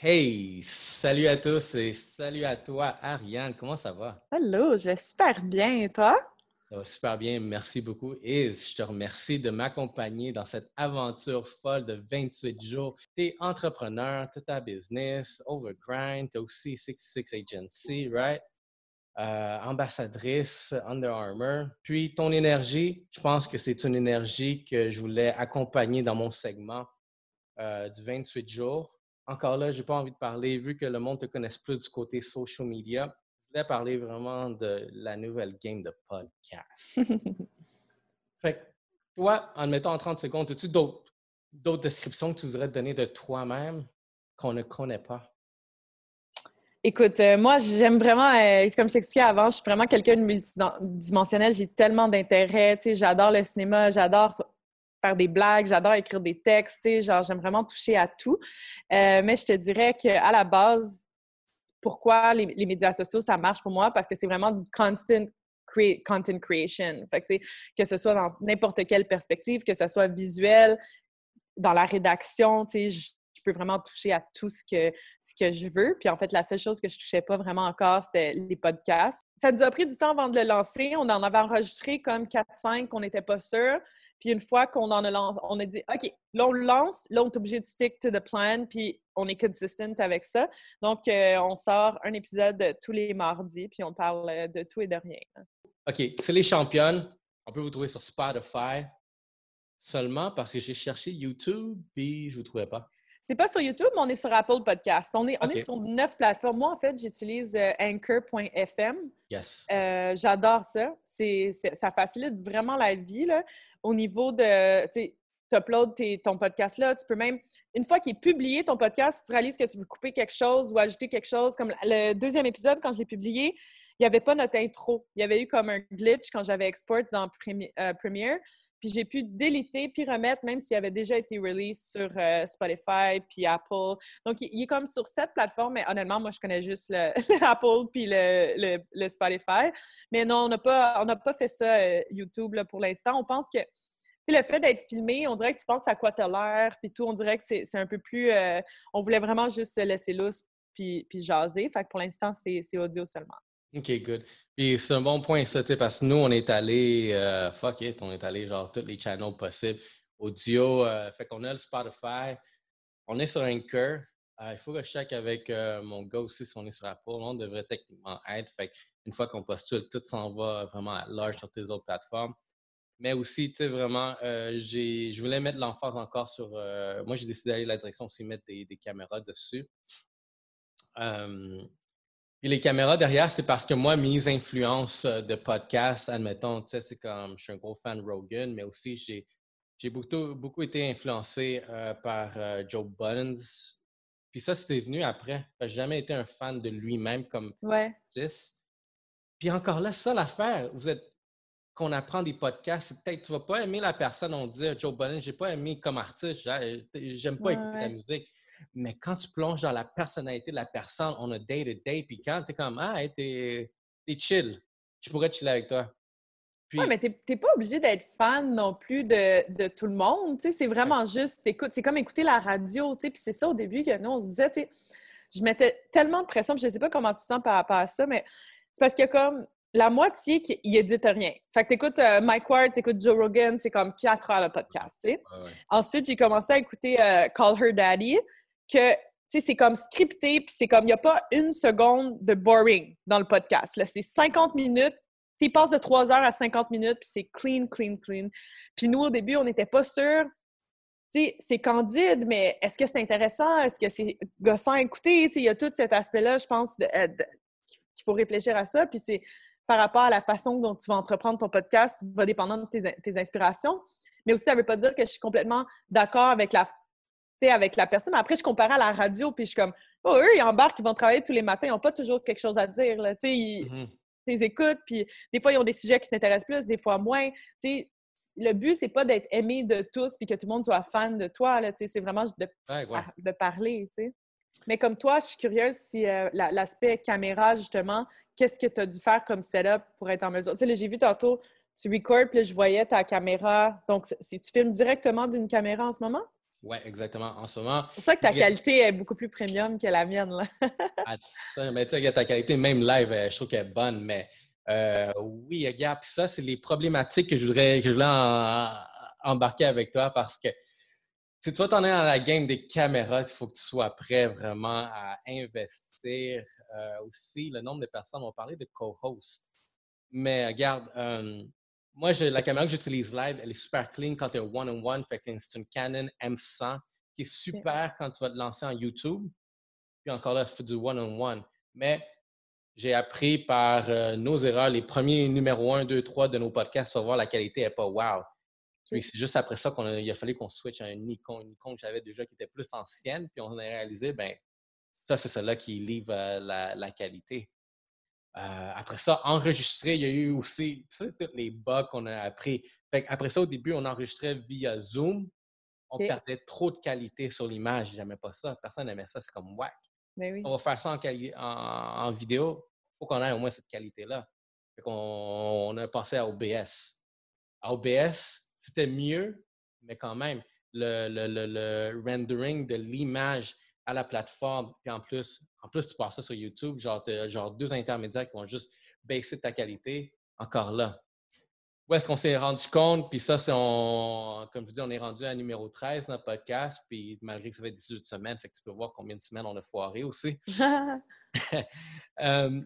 Hey, salut à tous et salut à toi, Ariane. Comment ça va? Hello, je vais super bien. Et toi? Ça va super bien. Merci beaucoup. Et je te remercie de m'accompagner dans cette aventure folle de 28 jours. Tu es entrepreneur, tu ta business, overgrind, tu aussi 66 Agency, right? Euh, ambassadrice Under Armour. Puis ton énergie, je pense que c'est une énergie que je voulais accompagner dans mon segment euh, du 28 jours encore là, je n'ai pas envie de parler, vu que le monde te connaisse plus du côté social media, je voulais parler vraiment de la nouvelle game de podcast. fait que toi, en mettant en 30 secondes, as-tu d'autres, descriptions que tu voudrais donner de toi-même qu'on ne connaît pas? Écoute, euh, moi, j'aime vraiment, euh, comme je t'expliquais avant, je suis vraiment quelqu'un de multidimensionnel. J'ai tellement d'intérêt. J'adore le cinéma, j'adore faire des blagues, j'adore écrire des textes, genre j'aime vraiment toucher à tout. Euh, mais je te dirais qu'à la base, pourquoi les, médias sociaux, ça marche pour moi? Parce que c'est vraiment du constant content creation. Que, ce soit dans n'importe quelle perspective, que ce soit visuel, dans la rédaction, tu sais, je, peux vraiment toucher à tout ce que, ce que je veux. Puis en fait, la seule chose que je touchais pas vraiment encore, c'était les podcasts. Ça nous a pris du temps avant de le lancer. On en avait enregistré comme 4-5 qu'on n'était pas sûr. Puis une fois qu'on en a lancé, on a dit, OK, là, on le lance, là, on est obligé de stick to the plan, puis on est consistent avec ça. Donc, euh, on sort un épisode tous les mardis, puis on parle euh, de tout et de rien. OK, c'est les championnes. On peut vous trouver sur Spotify seulement parce que j'ai cherché YouTube, puis je ne vous trouvais pas. C'est pas sur YouTube, mais on est sur Apple Podcast. On est, on est sur neuf plateformes. Moi, en fait, j'utilise euh, anchor.fm. Yes. J'adore ça. C'est, ça facilite vraiment la vie. Là au niveau de, tu uploads ton podcast là, tu peux même, une fois qu'il est publié, ton podcast, tu réalises que tu veux couper quelque chose ou ajouter quelque chose, comme le deuxième épisode, quand je l'ai publié, il n'y avait pas notre intro. Il y avait eu comme un glitch quand j'avais export dans euh, Premiere. Puis j'ai pu déliter puis remettre, même s'il avait déjà été release sur euh, Spotify puis Apple. Donc, il, est comme sur cette plateforme, mais honnêtement, moi, je connais juste le, Apple puis le, Spotify. Mais non, on n'a pas, pas fait ça euh, YouTube pour l'instant. On pense que le fait d'être filmé, on dirait que tu penses à quoi tu as l'air, puis tout, on dirait que c'est un peu plus... Euh, on voulait vraiment juste se laisser lousse puis, puis jaser. Fait que pour l'instant, c'est audio seulement. OK, good. Puis c'est un bon point, ça, parce que nous, on est allé, euh, fuck it, on est allé genre tous les channels possibles, audio, euh, fait qu'on a le Spotify, on est sur Anchor. Euh, il faut que je check avec mon gars aussi si on est sur Apple. On devrait techniquement être. Fait une fois qu'on postule, tout s'en va vraiment à large sur tes autres plateformes. Mais aussi, tu sais, vraiment, je voulais mettre l'emphase encore sur. moi, j'ai décidé d'aller la direction aussi, mettre des caméras dessus. Puis les caméras derrière, c'est parce que moi, mes influences euh, de podcast, admettons, tu sais, c'est comme je suis un gros fan de Rogan, mais aussi j'ai, j'ai beaucoup, beaucoup été influencé euh, par euh, Joe Buttons. Puis ça, c'était venu après. Je n'ai jamais été un fan de lui-même comme artiste. Puis encore là, ça l'affaire, vous êtes qu'on apprend des podcasts, peut-être tu vas pas aimer la personne, on dit Joe Budden, j'ai pas aimé comme artiste, j'aime pas écouter la musique. Mais quand tu plonges dans la personnalité de la personne, on a day-to-day, puis quand tu es comme, ah, t'es es chill, je pourrais chiller avec toi. Oui, mais tu n'es pas obligé d'être fan non plus de, de tout le monde. C'est vraiment juste, c'est comme écouter la radio. Puis c'est ça au début que nous, on se disait, je mettais tellement de pression, je ne sais pas comment tu te sens par rapport à ça, mais c'est parce que comme la moitié qui édite rien. Fait que tu écoutes euh, Mike Ward, tu écoutes Joe Rogan, c'est comme quatre heures le podcast. Ensuite, j'ai commencé à écouter euh, Call Her Daddy que c'est comme scripté, puis c'est comme, il n'y a pas une seconde de boring dans le podcast. Là, c'est 50 minutes. Il passe de 3 heures à 50 minutes, puis c'est clean, clean, clean. Puis nous, au début, on n'était pas sûrs. C'est candide, mais est-ce que c'est intéressant? Est-ce que c'est gossant à écouter? Il y a tout cet aspect-là, je pense, euh, qu'il faut réfléchir à ça. Puis c'est par rapport à la façon dont tu vas entreprendre ton podcast, va dépendre de tes, tes inspirations. Mais aussi, ça ne veut pas dire que je suis complètement d'accord avec la avec la personne. Après, je comparais à la radio, puis je suis comme, oh, eux, ils embarquent, ils vont travailler tous les matins, ils n'ont pas toujours quelque chose à dire. Là. Ils, mm-hmm. les écoutent, puis des fois, ils ont des sujets qui t'intéressent plus, des fois moins. sais le but, c'est pas d'être aimé de tous, puis que tout le monde soit fan de toi. C'est vraiment de, de parler. sais Mais comme toi, je suis curieuse si euh, l'aspect caméra, justement, qu'est-ce que tu as dû faire comme setup pour être en mesure? Tu sais, j'ai vu tantôt, tu records, puis je voyais ta caméra. Donc, si tu filmes directement d'une caméra en ce moment? Oui, exactement. En ce moment. C'est pour ça que ta qualité est beaucoup plus premium que la mienne. Là. ah, mais tu sais, ta qualité, même live, euh, je trouve qu'elle est bonne, mais euh, oui, regarde, puis ça, c'est les problématiques que je voudrais, que je voulais embarquer avec toi parce que si tu vas t'en aller dans la game des caméras, il faut que tu sois prêt vraiment à investir. Euh, aussi, le nombre de personnes, on parlait de co-host. Mais regarde, moi, la caméra que j'utilise live, elle est super clean quand tu es one-on-one. Fait que c'est une Canon M100 qui est super quand tu vas te lancer en YouTube. Puis encore là, du one-on-one. Mais j'ai appris par euh, nos erreurs, les premiers numéros 1, 2, 3 de nos podcasts, tu vas voir la qualité n'est pas wow. C'est juste après ça qu'il a, fallu qu'on switch à une Nikon, une Nikon que j'avais déjà qui était plus ancienne. Puis on a réalisé, ben ça, c'est cela qui livre euh, la qualité. Euh, après ça, enregistrer, il y a eu aussi, tous les bugs qu'on a appris. après ça, au début, on enregistrait via Zoom. On perdait trop de qualité sur l'image. J'aimais pas ça. Personne n'aimait ça. C'est comme whack. On va faire ça en, vidéo. Il faut qu'on ait au moins cette qualité-là. on, a passé à OBS. À OBS, c'était mieux, mais quand même, le rendering de l'image à la plateforme, puis en plus, en plus, tu passes ça sur YouTube, genre, genre deux intermédiaires qui vont juste baisser ta qualité, encore là. Où est-ce qu'on s'est rendu compte? Puis ça, c'est comme je dis, on est rendu à numéro 13, notre podcast, puis malgré que ça fait 18 semaines, fait que tu peux voir combien de semaines on a foiré aussi. Euh,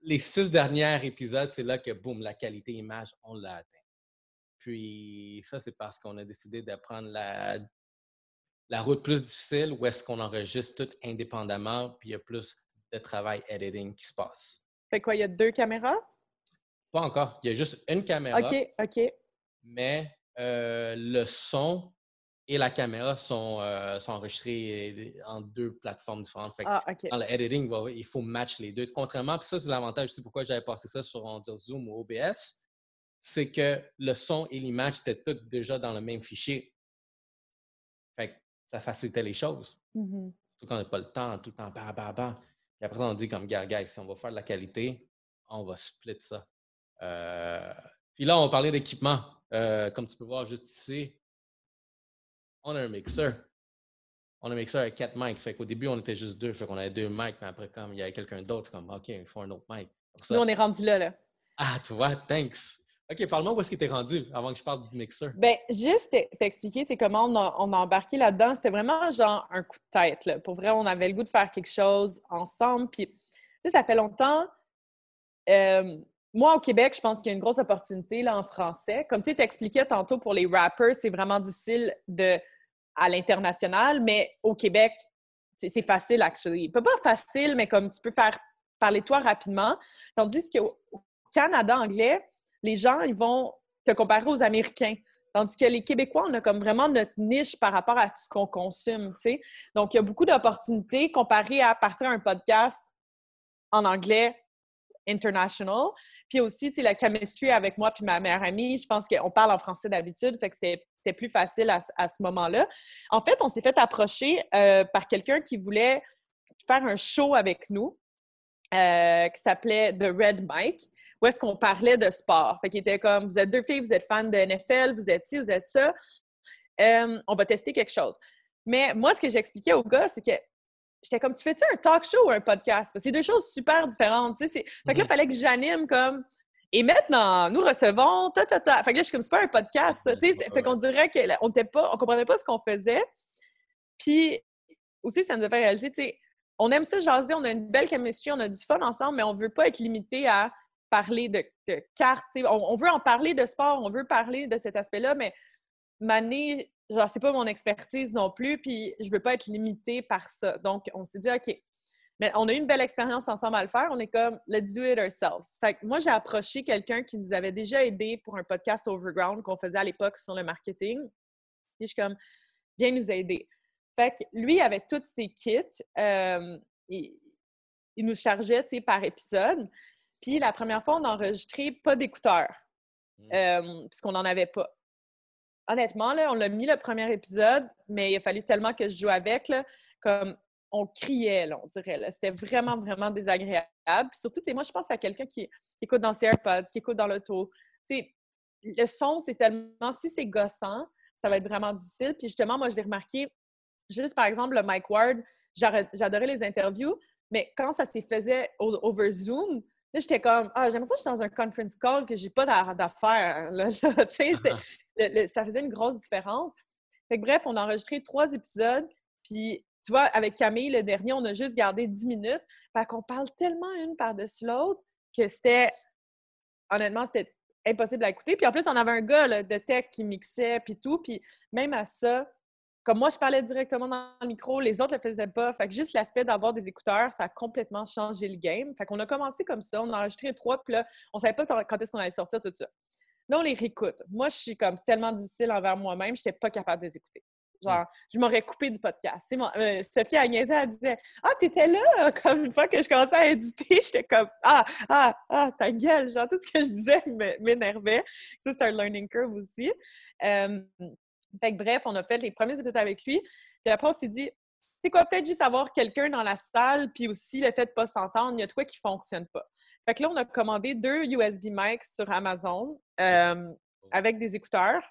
les six derniers épisodes, c'est là que, boum, la qualité image, on l'a atteint. Puis ça, c'est parce qu'on a décidé de prendre la la route plus difficile où est-ce qu'on enregistre tout indépendamment, puis il y a plus de travail editing qui se passe. Fait quoi, il y a deux caméras? Pas encore. Il y a juste une caméra. OK, OK. Mais euh, le son et la caméra sont, euh, sont enregistrés en deux plateformes différentes. Fait ah, OK. Dans le editing, il faut match les deux. Contrairement, puis ça, c'est l'avantage aussi pourquoi j'avais passé ça sur on Zoom ou OBS, c'est que le son et l'image étaient tous déjà dans le même fichier. Ça facilitait les choses. Mmh Tout quand on n'a pas le temps, tout le temps, bah, bah, bah. Et après, on dit comme, gars, si on va faire de la qualité, on va split ça. Euh, puis là, on parlait d'équipement. Euh, comme tu peux voir juste ici, on a un mixeur. On a un mixeur avec quatre mics. Fait qu'au début, on était juste deux. Fait qu'on avait deux mics, mais après, comme il y avait quelqu'un d'autre, comme, OK, il faut un autre mic. Nous, on est rendu là, là. Ah, tu vois, thanks. OK, parle-moi où est-ce qu'il était rendu avant que je parle du mixeur. Ben, juste t'expliquer comment on a, embarqué là-dedans. C'était vraiment genre un coup de tête. Pour vrai, on avait le goût de faire quelque chose ensemble. Puis, tu sais, ça fait longtemps. Euh, moi, au Québec, je pense qu'il y a une grosse opportunité là, en français. Comme tu t'expliquais tantôt pour les rappers, c'est vraiment difficile de, à l'international, mais au Québec, c'est facile, actually. Pas pas facile, mais comme tu peux faire parler toi rapidement. Tandis qu'au Canada anglais, les gens, ils vont te comparer aux Américains. Tandis que les Québécois, on a comme vraiment notre niche par rapport à ce qu'on consomme, tu sais. Donc, il y a beaucoup d'opportunités comparé à partir un podcast en anglais international. Puis aussi, tu sais, la chemistry avec moi puis ma meilleure amie, je pense qu'on parle en français d'habitude, fait que c'était plus facile à, ce moment-là. En fait, on s'est fait approcher euh, par quelqu'un qui voulait faire un show avec nous euh, qui s'appelait The Red Mike où est-ce qu'on parlait de sport. Fait qu'il était comme, vous êtes deux filles, vous êtes fans de NFL, vous êtes ci, vous êtes ça. Euh, on va tester quelque chose. Mais moi, ce que j'expliquais aux gars, c'est que j'étais comme, tu fais-tu un talk show ou un podcast? c'est deux choses super différentes. Fait que là, il fallait que j'anime comme. Et maintenant, nous recevons, ta, ta, ta. Fait que là, je suis comme, c'est pas un podcast, ça. Fait qu'on dirait qu'on ne pas, on comprenait pas ce qu'on faisait. Puis aussi, ça nous a fait réaliser, tu sais, on aime ça jaser, on a une belle chemistry, on a du fun ensemble, mais on veut pas être limité à parler de, cartes. On, veut en parler de sport, on veut parler de cet aspect-là, mais Mané, genre, c'est pas mon expertise non plus, puis je veux pas être limitée par ça. Donc, on s'est dit, OK, mais on a eu une belle expérience ensemble à le faire. On est comme, let's do it ourselves. Fait que moi, j'ai approché quelqu'un qui nous avait déjà aidé pour un podcast Overground qu'on faisait à l'époque sur le marketing. Et je suis comme, viens nous aider. Fait que lui, avec tous ses kits, euh, il, nous chargeait, par épisode. Puis la première fois, on a enregistré pas d'écouteurs, mmh. euh, puisqu'on n'en avait pas. Honnêtement, là, on l'a mis le premier épisode, mais il a fallu tellement que je joue avec, là, comme on criait, là, on dirait. C'était vraiment, vraiment désagréable. Puis surtout, moi, je pense à quelqu'un qui, écoute dans ses AirPods, qui écoute dans l'auto. Le son, c'est tellement... Si c'est gossant, ça va être vraiment difficile. Puis justement, moi, je l'ai remarqué, juste par exemple, le Mike Ward, j'adorais les interviews, mais quand ça s'est faisait over Zoom, là, j'étais comme, ah, j'aimerais ça, je suis dans un conference call que j'ai pas d'affaires. ça faisait une grosse différence. Fait que, bref, on a enregistré trois épisodes, puis tu vois, avec Camille, le dernier, on a juste gardé dix minutes. Fait qu'on parle tellement une par-dessus l'autre que c'était, honnêtement, c'était impossible à écouter. Puis en plus, on avait un gars de tech qui mixait, puis tout. Puis même à ça, comme moi, je parlais directement dans le micro, les autres ne le faisaient pas. Fait que juste l'aspect d'avoir des écouteurs, ça a complètement changé le game. Fait qu'on a commencé comme ça, on a enregistré trois, puis là, on savait pas quand est-ce qu'on allait sortir tout ça. Là, on les réécoute. Moi, je suis comme tellement difficile envers moi-même, je n'étais pas capable de les écouter. Genre, je m'aurais coupé du podcast. Euh, Sophie Agnès, elle disait Ah, t'étais là! Comme une fois que je commençais à éditer, j'étais comme Ah, ah, ah, ta gueule! Genre, tout ce que je disais m'énervait. Ça, c'est un learning curve aussi. Euh, fait que bref, on a fait les premiers épisodes avec lui. Puis après, on s'est dit c'est quoi, peut-être juste avoir quelqu'un dans la salle, puis aussi le fait de ne pas s'entendre, il y a quoi qui ne fonctionne pas. Fait que là, on a commandé deux USB mics sur Amazon euh, avec des écouteurs.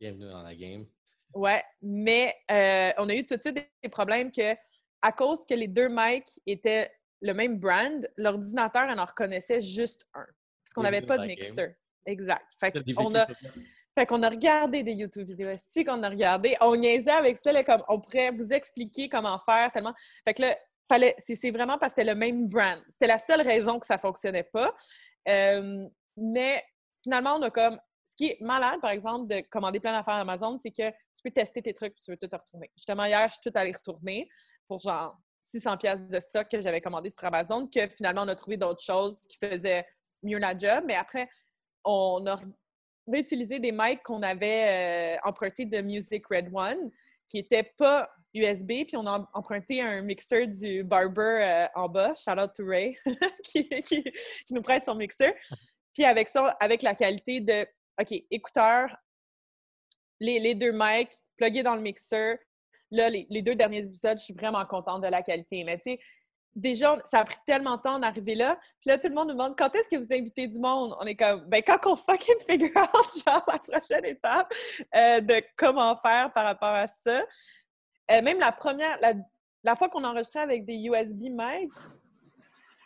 Bienvenue dans la game. Ouais, mais euh, on a eu tout de suite des problèmes que, à cause que les deux mics étaient le même brand, l'ordinateur en reconnaissait juste un. Parce qu'on n'avait pas de mixeur. Exact. Fait qu'on a, fait qu'on a regardé des YouTube vidéos, c'est qu'on a regardé. On niaisait avec ça, comme on pourrait vous expliquer comment faire tellement. Fait que là, fallait, c'est vraiment parce que c'était le même brand. C'était la seule raison que ça fonctionnait pas. Euh, mais finalement, on a comme ce qui est malade, par exemple, de commander plein d'affaires Amazon, c'est que tu peux tester tes trucs et tu veux tout retourner. Justement, hier, je suis tout allée retourner pour genre 600 pièces de stock que j'avais commandé sur Amazon, que finalement, on a trouvé d'autres choses qui faisaient mieux la job. Mais après, on a réutilisé des mics qu'on avait euh, empruntés de Music Red One, qui n'étaient pas USB, puis on a emprunté un mixeur du Barber euh, en bas, shout out to Ray, qui, nous prête son mixeur. Puis avec ça, avec la qualité de OK, écouteurs, les, deux mics, plugués dans le mixeur. Là, les, deux derniers épisodes, je suis vraiment contente de la qualité. Mais tu sais, déjà, ça a pris tellement de temps d'arriver là. Puis là, tout le monde nous demande quand est-ce que vous invitez du monde? On est comme, ben quand on fucking figure out, genre, la prochaine étape euh, de comment faire par rapport à ça. Euh, même la première, la, fois qu'on enregistrait avec des USB mics,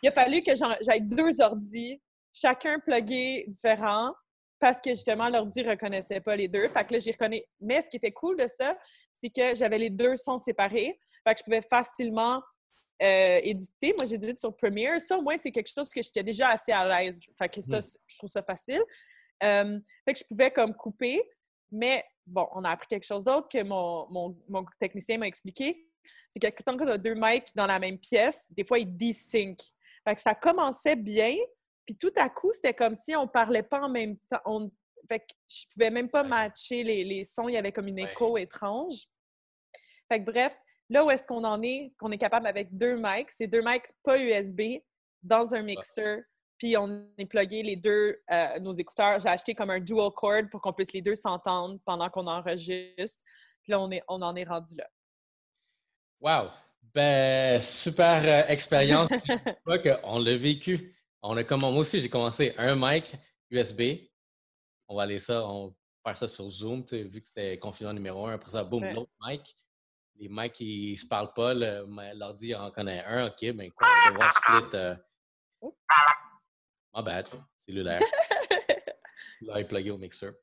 il a fallu que j'aille deux ordis, chacun plugué différent parce que justement, l'ordi ne reconnaissait pas les deux. Fait que là, j'y reconnais. Mais ce qui était cool de ça, c'est que j'avais les deux sons séparés. Fait que je pouvais facilement euh, éditer. Moi, j'édite sur Premiere. Ça, au moins, c'est quelque chose que j'étais déjà assez à l'aise. Fait que ça, hmm. je trouve ça facile. Euh, fait que je pouvais comme couper. Mais bon, on a appris quelque chose d'autre que mon, mon, technicien m'a expliqué. C'est que tant qu'on a deux mics dans la même pièce, des fois, ils desync. Fait que ça commençait bien, puis tout à coup, c'était comme si on parlait pas en même temps. On... Fait que je pouvais même pas matcher les, sons. Il y avait comme une écho étrange. Fait que bref, là où est-ce qu'on en est, qu'on est capable avec deux mics, c'est deux mics pas USB dans un mixeur. Puis on est plugué les deux, euh, nos écouteurs. J'ai acheté comme un dual cord pour qu'on puisse les deux s'entendre pendant qu'on enregistre. Puis là, on, est, on en est rendu là. Wow! Ben, super euh, expérience. on l'a vécu. On a comme, moi aussi, j'ai commencé un mic USB. On va aller ça, on va faire ça sur Zoom, vu que c'était confinement numéro un. Après ça, boum, l'autre mic. Les mics, ils ne se parlent pas. L'ordi en connaît un. OK, ben quoi, on va devoir split. Euh... My bad, cellulaire. Là, il est plugué au mixeur.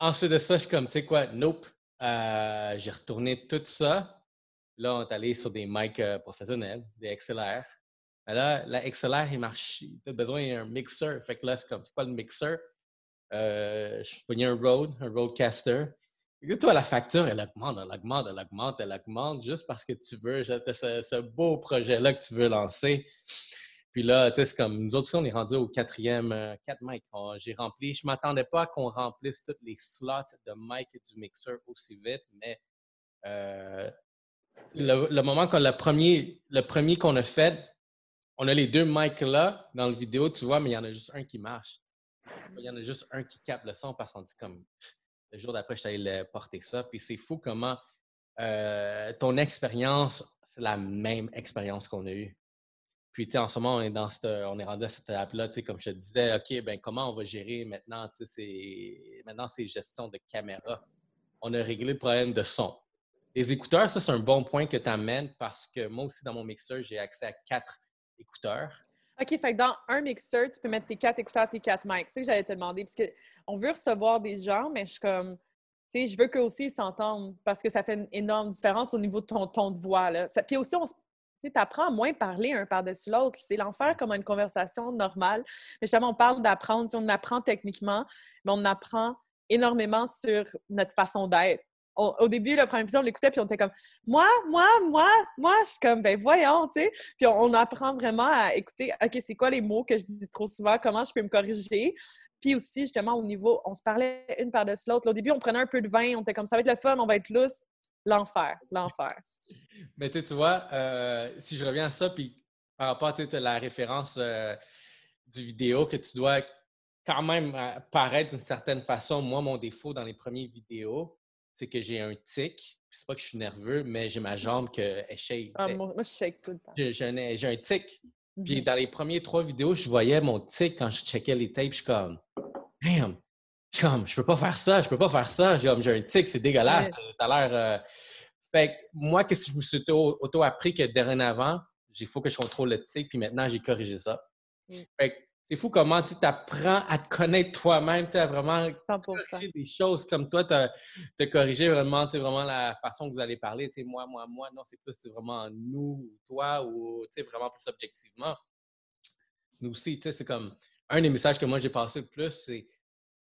Ensuite de ça, je suis comme, tu sais quoi, nope. Euh, j'ai retourné tout ça. Là, on est allé sur des mics euh, professionnels, des XLR. Mais là, la XLR, il marche. Tu as besoin d'un mixeur. Fait que là, c'est comme, c'est pas le mixeur? Euh, je prenais un Rode, un Rodecaster. Et toi, la facture, elle augmente, elle augmente, elle augmente, elle augmente, juste parce que tu veux, ce, ce beau projet-là que tu veux lancer. Puis là, tu sais, c'est comme, nous autres, on est rendu au quatrième, euh, quatre mics. J'ai rempli, je ne m'attendais pas qu'on remplisse tous les slots de mic du mixeur aussi vite, mais euh, le, moment qu'on, le premier, le premier qu'on a fait, on a les deux mics là dans la vidéo, tu vois, mais il y en a juste un qui marche. Il y en a juste un qui capte le son parce qu'on dit comme le jour d'après, je t'allais porter ça. Puis c'est fou comment euh, ton expérience, c'est la même expérience qu'on a eue. Puis, tu sais, en ce moment, on est, dans cette, on est rendu à cette étape-là, tu sais, comme je te disais, OK, ben comment on va gérer maintenant, tu sais, maintenant, c'est gestion de caméra? on a réglé le problème de son. Les écouteurs, ça, c'est un bon point que tu amènes parce que moi aussi, dans mon mixeur, j'ai accès à quatre écouteurs. OK, fait que dans un mixeur, tu peux mettre tes quatre écouteurs, tes quatre mics. C'est ce que j'allais te demander, parce qu'on veut recevoir des gens, mais je suis comme, tu sais, je veux qu'eux aussi s'entendent parce que ça fait une énorme différence au niveau de ton ton de voix. Là. puis aussi, on tu apprends à moins parler un par-dessus l'autre. C'est l'enfer comme une conversation normale. Mais justement, on parle d'apprendre. On apprend techniquement, mais on apprend énormément sur notre façon d'être au début, le premier épisode, on l'écoutait, puis on était comme Moi, moi, moi, moi. Je suis comme Ben voyons, tu sais. Puis on, apprend vraiment à écouter OK, c'est quoi les mots que je dis trop souvent, comment je peux me corriger? Puis aussi, justement, au niveau, on se parlait une par-dessus l'autre. Au début, on prenait un peu de vin, on était comme ça va être le fun, on va être lousse. L'enfer, l'enfer. Mais tu vois, euh, si je reviens à ça, puis par rapport à la référence euh, du vidéo que tu dois quand même euh, paraître d'une certaine façon. Moi, mon défaut dans les premières vidéos, c'est que j'ai un tic. C'est pas que je suis nerveux, mais j'ai ma jambe qui shake. Ah, moi, je shake tout le temps. J'ai un, tic. Puis mmh dans les premières trois vidéos, je voyais mon tic quand je checkais les tapes. Je suis comme, damn, je suis comme, je peux pas faire ça, je peux pas faire ça. J'ai un tic, c'est dégueulasse. T'as l'air. Euh, fait que moi, qu'est-ce que je me suis auto-appris que dorénavant, il faut que je contrôle le tic, puis maintenant, j'ai corrigé ça. Mmh. Fait que c'est fou comment tu apprends à te connaître toi-même, à vraiment corriger des choses comme toi, tu as, corrigé vraiment, vraiment la façon que vous allez parler. Moi, moi, moi, non, c'est plus vraiment nous, toi, ou vraiment plus objectivement. Nous aussi, c'est comme un des messages que moi j'ai passé le plus, c'est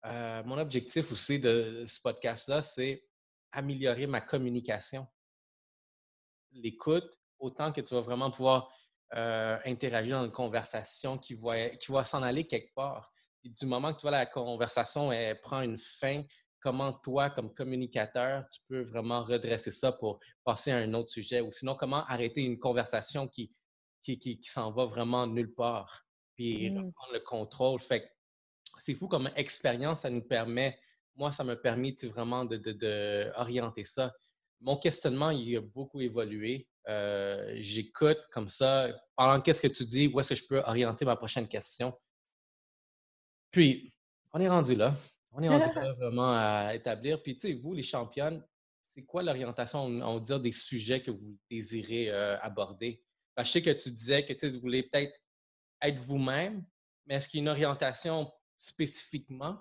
euh, mon objectif aussi de ce podcast-là, c'est améliorer ma communication. L'écoute, autant que tu vas vraiment pouvoir euh, interagir dans une conversation qui va, qui va s'en aller quelque part. Et du moment que tu vois la conversation elle prend une fin, comment toi, comme communicateur, tu peux vraiment redresser ça pour passer à un autre sujet? Ou sinon, comment arrêter une conversation qui, qui, qui, s'en va vraiment nulle part? Puis mmh. reprendre le contrôle? Fait c'est fou comme expérience, ça nous permet, moi, ça m'a permis vraiment d'orienter de, de, ça. Mon questionnement, il a beaucoup évolué. Euh, j'écoute comme ça. Pendant qu'est-ce que tu dis, où est-ce que je peux orienter ma prochaine question? Puis, on est rendu là. On est rendu là vraiment à établir. Puis, tu sais, vous, les championnes, c'est quoi l'orientation, on va dire, des sujets que vous désirez euh, aborder? Parce que je sais que tu disais que tu voulais peut-être être vous-même, mais est-ce qu'il y a une orientation spécifiquement?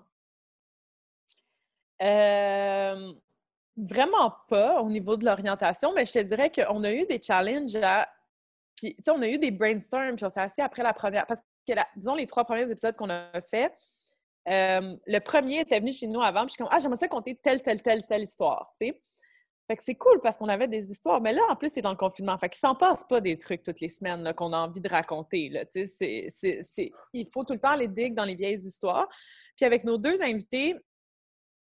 Euh, Vraiment pas au niveau de l'orientation, mais je te dirais qu'on a eu des challenges à. Puis, tu sais, on a eu des brainstorms, puis on s'est assis après la première. Parce que, disons, les trois premiers épisodes qu'on a fait, euh, le premier était venu chez nous avant, puis je suis comme, ah, j'aimerais ça compter telle, telle, telle, telle histoire, tu sais. Fait que c'est cool parce qu'on avait des histoires. Mais là, en plus, c'est dans le confinement. Fait qu'il s'en passe pas des trucs toutes les semaines qu'on a envie de raconter. Là. Il faut tout le temps les dig dans les vieilles histoires. Puis avec nos deux invités,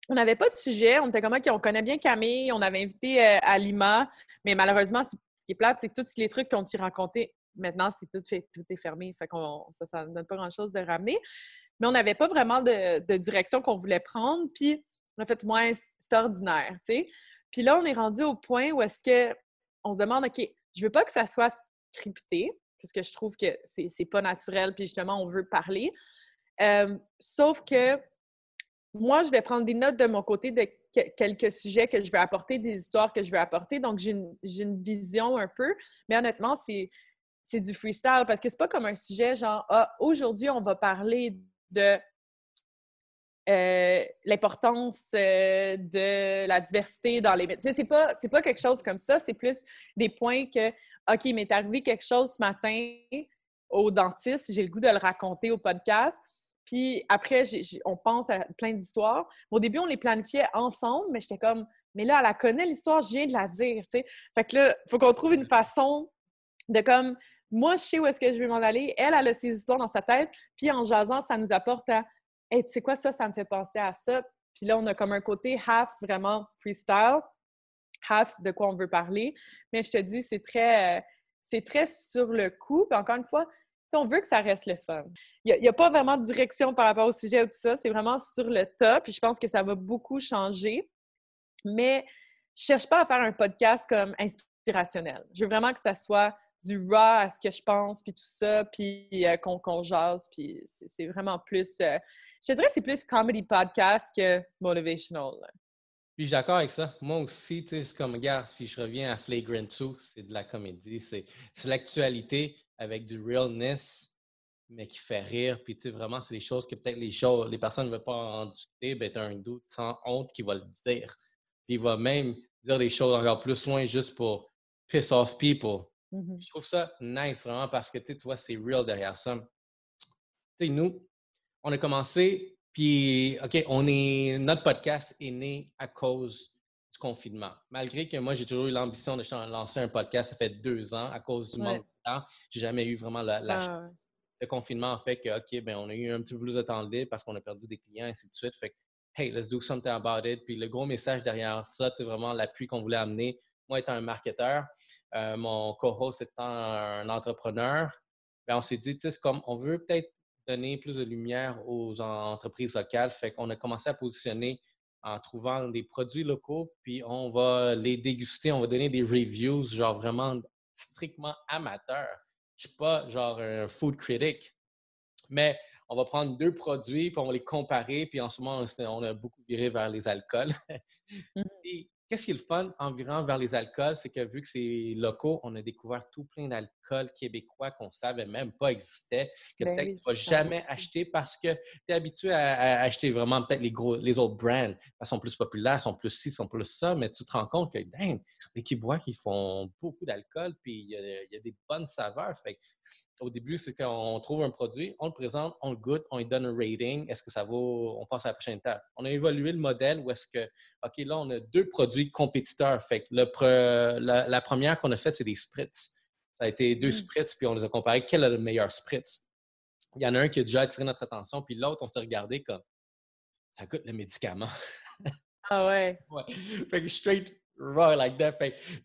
on n'avait pas de sujet. On était comme, on connaît bien Camille. On avait invité euh, Alima. Mais malheureusement, ce qui est plate, c'est que tous les trucs qu'on t'y raconté, maintenant, c'est tout fait, tout est fermé. Fait qu'on, ça ne donne pas grand-chose de ramener. Mais on n'avait pas vraiment de, direction qu'on voulait prendre. Puis, on a fait, moins c'est ordinaire, tu sais. Puis là, on est rendu au point où est-ce que on se demande, OK, je veux pas que ça soit scripté, parce que je trouve que c'est pas naturel, puis justement, on veut parler. Euh, sauf que moi, je vais prendre des notes de mon côté de quelques sujets que je vais apporter, des histoires que je vais apporter. Donc, j'ai une, vision un peu. Mais honnêtement, c'est, du freestyle parce que c'est pas comme un sujet genre, ah, aujourd'hui, on va parler de euh, l'importance euh, de la diversité dans les métiers. C'est pas, pas quelque chose comme ça. C'est plus des points que, OK, m'est arrivé quelque chose ce matin au dentiste, j'ai le goût de le raconter au podcast. Puis après, on pense à plein d'histoires. Au début, on les planifiait ensemble, mais j'étais comme, mais là, elle connaît l'histoire, je viens de la dire, tu sais. Fait que là, faut qu'on trouve une façon de comme, moi, je sais où est-ce que je vais m'en aller. Elle, elle a ses histoires dans sa tête. Puis en jasant, ça nous apporte à, hey, tu sais quoi, ça, ça me fait penser à ça. Puis là, on a comme un côté half vraiment freestyle, half de quoi on veut parler. Mais je te dis, c'est très, euh, c'est très sur le coup. Puis encore une fois, on veut que ça reste le fun. Il n'y a, pas vraiment de direction par rapport au sujet ou tout ça. C'est vraiment sur le top. je pense que ça va beaucoup changer. Mais je cherche pas à faire un podcast comme inspirationnel. Je veux vraiment que ça soit du raw à ce que je pense, puis tout ça, puis euh, qu'on jase. Puis c'est vraiment plus... Euh, je dirais que c'est plus comedy podcast que motivational. Puis, je d'accord avec ça. Moi aussi, tu c'est comme, regarde, puis je reviens à Flagrant 2, c'est de la comédie, c'est l'actualité avec du realness, mais qui fait rire. Puis, tu sais, vraiment, c'est des choses que peut-être les choses, les personnes ne veulent pas en discuter, ben, tu as un doute sans honte qui va le dire. Puis, il va même dire des choses encore plus loin juste pour piss off people. Mmh Je trouve ça nice vraiment parce que tu vois, c'est real derrière ça. Tu sais, nous, on a commencé, puis, OK, on est, notre podcast est né à cause du confinement. Malgré que moi, j'ai toujours eu l'ambition de lancer un podcast, ça fait deux ans, à cause du manque de temps. J'ai jamais eu vraiment la, ah, Le confinement a fait que, OK, ben, on a eu un petit peu plus de temps libre parce qu'on a perdu des clients, et ainsi de suite. Fait que, hey, let's do something about it. Puis le gros message derrière ça, c'est vraiment l'appui qu'on voulait amener moi étant un marketeur, euh, mon co-host étant un entrepreneur, ben, on s'est dit, tu sais, comme on veut peut-être donner plus de lumière aux entreprises locales. Fait qu'on a commencé à positionner en trouvant des produits locaux, puis on va les déguster, on va donner des reviews, genre vraiment strictement amateurs. Je suis pas genre un food critic, mais on va prendre deux produits, puis on va les comparer, puis en ce moment, on a beaucoup viré vers les alcools. Mmh. Qu'est-ce qui est le fun environ vers les alcools, c'est que vu que c'est locaux, on a découvert tout plein d'alcools québécois qu'on ne savait même pas existaient, que ben peut-être tu ne vas jamais acheter parce que tu es habitué à, acheter vraiment peut-être les, gros, les autres brands. Elles sont plus populaires, sont plus ci, sont plus ça, mais tu te rends compte que, damn, les Québécois, ils font beaucoup d'alcool, puis il y, a, des bonnes saveurs. Fait au début, c'est qu'on trouve un produit, on le présente, on le goûte, on lui donne un rating. Est-ce que ça vaut, on passe à la prochaine étape? On a évolué le modèle où est-ce que, OK, là, on a deux produits compétiteurs. Fait le la, première qu'on a faite, c'est des spritz. Ça a été deux mmh. spritz, puis on les a comparés. Quel est le meilleur spritz? Il y en a un qui a déjà attiré notre attention, puis l'autre, on s'est regardé comme ça coûte le médicament. Ah ouais. ouais. Fait que straight raw like that.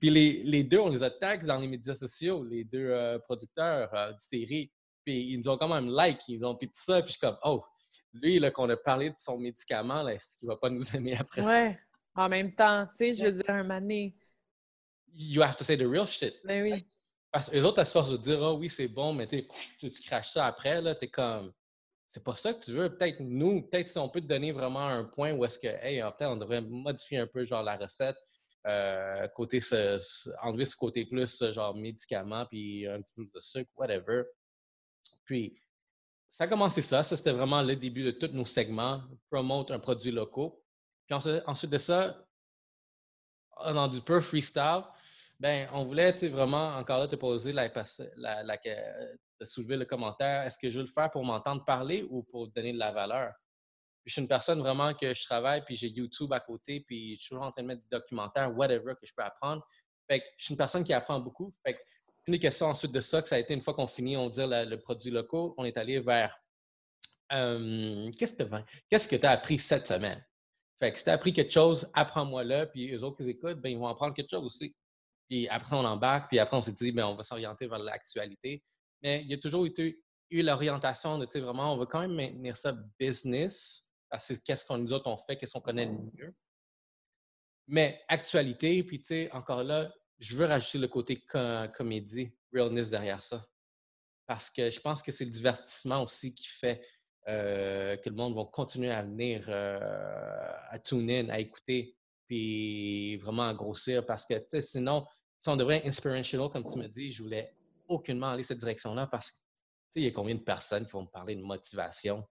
puis les, les, deux, on les attaque dans les médias sociaux, les deux euh, producteurs euh, de série. Puis ils nous ont quand même like, ils ont puis tout ça. Puis je suis comme, oh, lui, là, qu'on a parlé de son médicament, est-ce qu'il va pas nous aimer après ça? Ouais. En même temps, tu sais, je veux dire, un mané. You have to say the real shit. Ben oui. Parce que les autres, à force de dire, oh, oui, c'est bon, mais tu, craches ça après, là, t'es comme, c'est pas ça que tu veux. Peut-être nous, peut-être si on peut te donner vraiment un point où est-ce que, hey, peut-être on devrait modifier un peu genre la recette, euh, côté enlever ce côté plus genre médicaments, puis un petit peu de sucre, whatever. Puis, ça a commencé ça. Ça, c'était vraiment le début de tous nos segments, promote un produit local. Puis ensuite de ça, dans du pur freestyle, ben, on voulait vraiment encore là te poser la, la, soulever le commentaire. Est-ce que je veux le faire pour m'entendre parler ou pour donner de la valeur? je suis une personne vraiment que je travaille, puis j'ai YouTube à côté, puis je suis toujours en train de mettre des documentaires, whatever, que je peux apprendre. Fait que je suis une personne qui apprend beaucoup. Fait que une des questions ensuite de ça, que ça a été une fois qu'on finit, on dit le produit local, on est allé vers qu'est-ce que tu as appris cette semaine? Fait que si tu as appris quelque chose, apprends-moi-le, puis eux autres qui écoutent, ben, ils vont apprendre quelque chose aussi. Puis après, on embarque, puis après, on s'est dit, ben, on va s'orienter vers l'actualité. Mais il y a toujours eu, l'orientation de, tu sais, vraiment, on va quand même maintenir ça business, c'est qu'est-ce qu'on nous autres on fait, qu'est-ce qu'on connaît le mieux. Mais actualité, puis tu sais, encore là, je veux rajouter le côté comédie, realness derrière ça. Parce que je pense que c'est le divertissement aussi qui fait euh, que le monde va continuer à venir, euh, à tune in, à écouter, puis vraiment à grossir. Parce que, sinon, si on devrait être inspirational, comme tu me dis, je voulais aucunement aller cette direction-là parce que, tu sais, il y a combien de personnes qui vont me parler de motivation?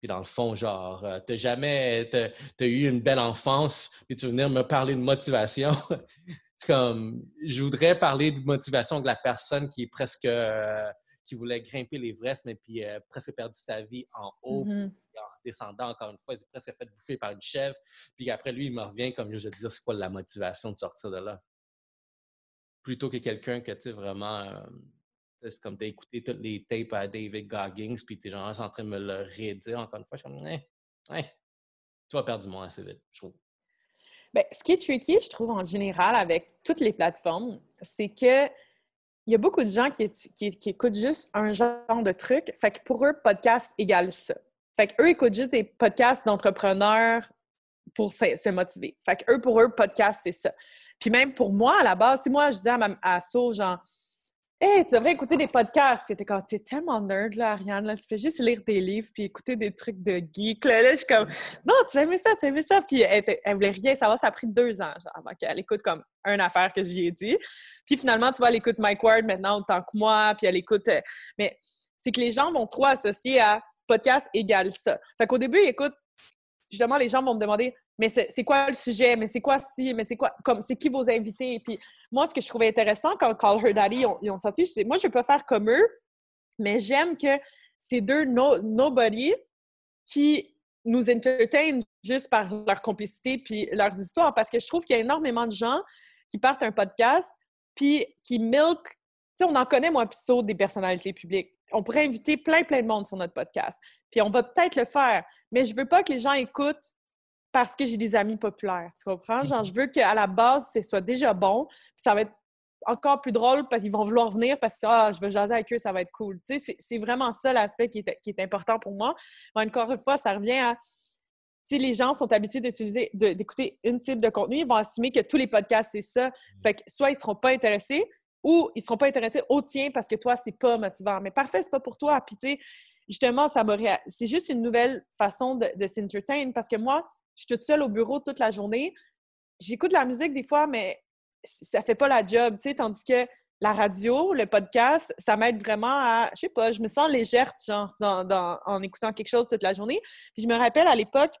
Puis dans le fond, genre, euh, t'as jamais, t'as, eu une belle enfance, puis tu veux venir me parler de motivation? c'est comme, je voudrais parler de motivation de la personne qui est presque, euh, qui voulait grimper l'Everest, mais puis euh, presque perdu sa vie en haut, mm-hmm. en descendant encore une fois, il s'est presque fait bouffer par une chèvre. Puis après, lui, il me revient comme je veux dire, c'est quoi la motivation de sortir de là? Plutôt que quelqu'un qui, tu sais, vraiment c'est comme t'as écouté toutes les tapes à David Goggins, puis t'es genre en train de me le redire encore une fois. Je suis comme, eh, tu vas perdre du monde assez vite, je trouve. Bien, ce qui est tricky, je trouve, en général, avec toutes les plateformes, c'est que il y a beaucoup de gens qui, qui, écoutent juste un genre de truc. Fait que pour eux, podcast égale ça. Fait qu'eux écoutent juste des podcasts d'entrepreneurs pour se, motiver. Fait que eux, pour eux, podcast, c'est ça. Puis même pour moi, à la base, si moi, je dis à, ma, à genre, Hey, tu devrais écouter des podcasts. Puis t'es comme, t'es tellement nerd, là, Ariane. Là. Tu fais juste lire des livres puis écouter des trucs de geek. Là, là je suis comme, non, tu vas aimer ça, tu vas aimer ça. Puis elle, elle, voulait rien savoir. Ça a pris deux ans, genre, avant qu'elle écoute comme une affaire que j'y ai dit. Puis finalement, tu vois, elle écoute Mike Ward maintenant autant que moi. Puis elle écoute. Euh, mais c'est que les gens vont trop associer à podcast égale ça. Fait qu'au début, écoute, justement, les gens vont me demander mais c'est quoi le sujet, mais c'est quoi si, mais c'est quoi, comme, c'est qui vos invités? Puis, moi, ce que je trouvais intéressant quand Call Her Daddy ils ont, sorti, je moi, je peux faire comme eux, mais j'aime que ces deux nobody qui nous entertainent juste par leur complicité puis leurs histoires, parce que je trouve qu'il y a énormément de gens qui partent un podcast puis qui milk, tu sais, on en connaît, moi, puis des personnalités publiques. On pourrait inviter plein, plein de monde sur notre podcast. Puis on va peut-être le faire, mais je veux pas que les gens écoutent parce que j'ai des amis populaires. Tu comprends? Genre, je veux qu'à la base, ce soit déjà bon, puis ça va être encore plus drôle parce qu'ils vont vouloir venir parce que ah, je veux jaser avec eux, ça va être cool. Tu sais, c'est vraiment ça l'aspect qui est, qui est, important pour moi. encore une fois, ça revient à si les gens sont habitués d'utiliser, d'écouter une type de contenu, ils vont assumer que tous les podcasts, c'est ça. Fait que soit ils ne seront pas intéressés ou ils ne seront pas intéressés au tien parce que toi, c'est pas motivant. Mais parfait, c'est pas pour toi. Puis, tu sais, justement, ça C'est juste une nouvelle façon de, de s'entertain parce que moi, je suis toute seule au bureau toute la journée. J'écoute la musique des fois, mais ça fait pas la job, tu sais, tandis que la radio, le podcast, ça m'aide vraiment à, je sais pas, je me sens légère, genre, en écoutant quelque chose toute la journée. Puis je me rappelle à l'époque,